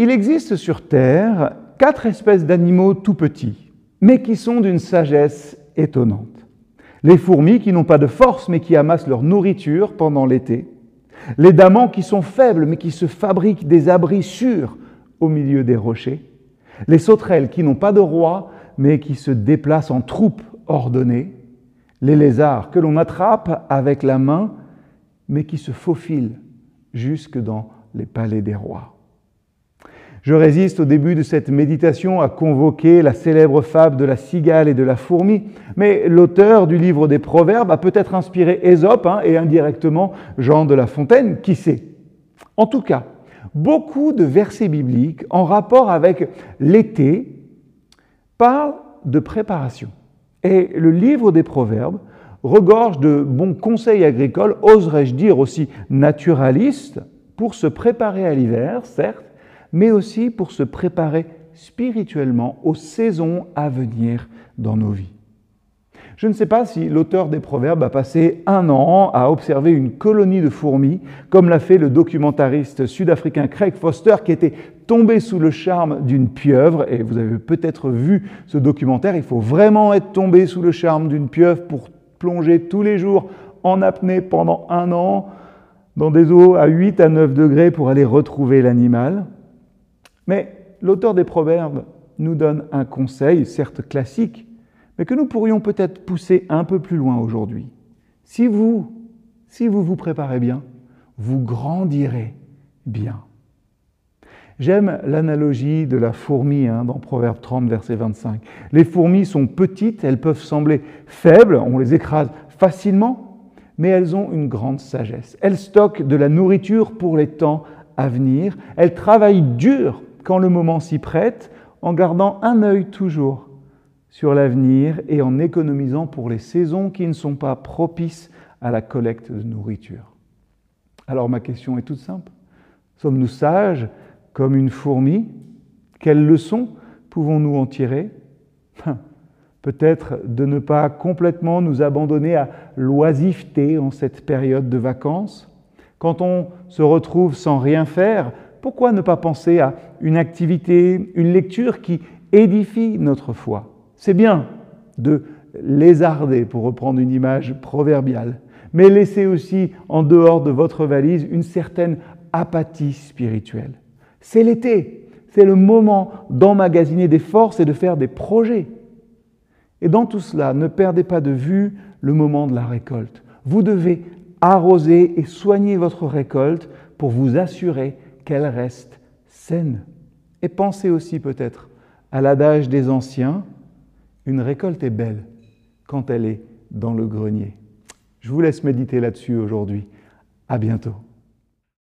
Il existe sur Terre quatre espèces d'animaux tout petits, mais qui sont d'une sagesse étonnante. Les fourmis qui n'ont pas de force, mais qui amassent leur nourriture pendant l'été. Les damans qui sont faibles, mais qui se fabriquent des abris sûrs au milieu des rochers. Les sauterelles qui n'ont pas de roi, mais qui se déplacent en troupes ordonnées. Les lézards que l'on attrape avec la main, mais qui se faufilent jusque dans les palais des rois. Je résiste au début de cette méditation à convoquer la célèbre fable de la cigale et de la fourmi, mais l'auteur du livre des Proverbes a peut-être inspiré Ésope hein, et indirectement Jean de La Fontaine, qui sait. En tout cas, beaucoup de versets bibliques en rapport avec l'été parlent de préparation. Et le livre des Proverbes regorge de bons conseils agricoles, oserais-je dire aussi naturalistes, pour se préparer à l'hiver, certes, mais aussi pour se préparer spirituellement aux saisons à venir dans nos vies. Je ne sais pas si l'auteur des Proverbes a passé un an à observer une colonie de fourmis, comme l'a fait le documentariste sud-africain Craig Foster, qui était tombé sous le charme d'une pieuvre. Et vous avez peut-être vu ce documentaire, il faut vraiment être tombé sous le charme d'une pieuvre pour plonger tous les jours en apnée pendant un an dans des eaux à 8 à 9 degrés pour aller retrouver l'animal. Mais l'auteur des Proverbes nous donne un conseil, certes classique, mais que nous pourrions peut-être pousser un peu plus loin aujourd'hui. Si vous, si vous vous préparez bien, vous grandirez bien. J'aime l'analogie de la fourmi hein, dans Proverbe 30, verset 25. Les fourmis sont petites, elles peuvent sembler faibles, on les écrase facilement, mais elles ont une grande sagesse. Elles stockent de la nourriture pour les temps à venir, elles travaillent dur quand le moment s'y prête, en gardant un œil toujours sur l'avenir et en économisant pour les saisons qui ne sont pas propices à la collecte de nourriture. Alors ma question est toute simple. Sommes-nous sages comme une fourmi? Quelles leçons pouvons-nous en tirer? Peut-être de ne pas complètement nous abandonner à l'oisiveté en cette période de vacances. Quand on se retrouve sans rien faire, pourquoi ne pas penser à une activité, une lecture qui édifie notre foi? C'est bien de lézarder, pour reprendre une image proverbiale, mais laissez aussi en dehors de votre valise une certaine apathie spirituelle. C'est l'été, c'est le moment d'emmagasiner des forces et de faire des projets. Et dans tout cela, ne perdez pas de vue le moment de la récolte. Vous devez arroser et soigner votre récolte pour vous assurer qu'elle reste saine. Et pensez aussi peut-être à l'adage des anciens, une récolte est belle quand elle est dans le grenier. Je vous laisse méditer là-dessus aujourd'hui. À bientôt.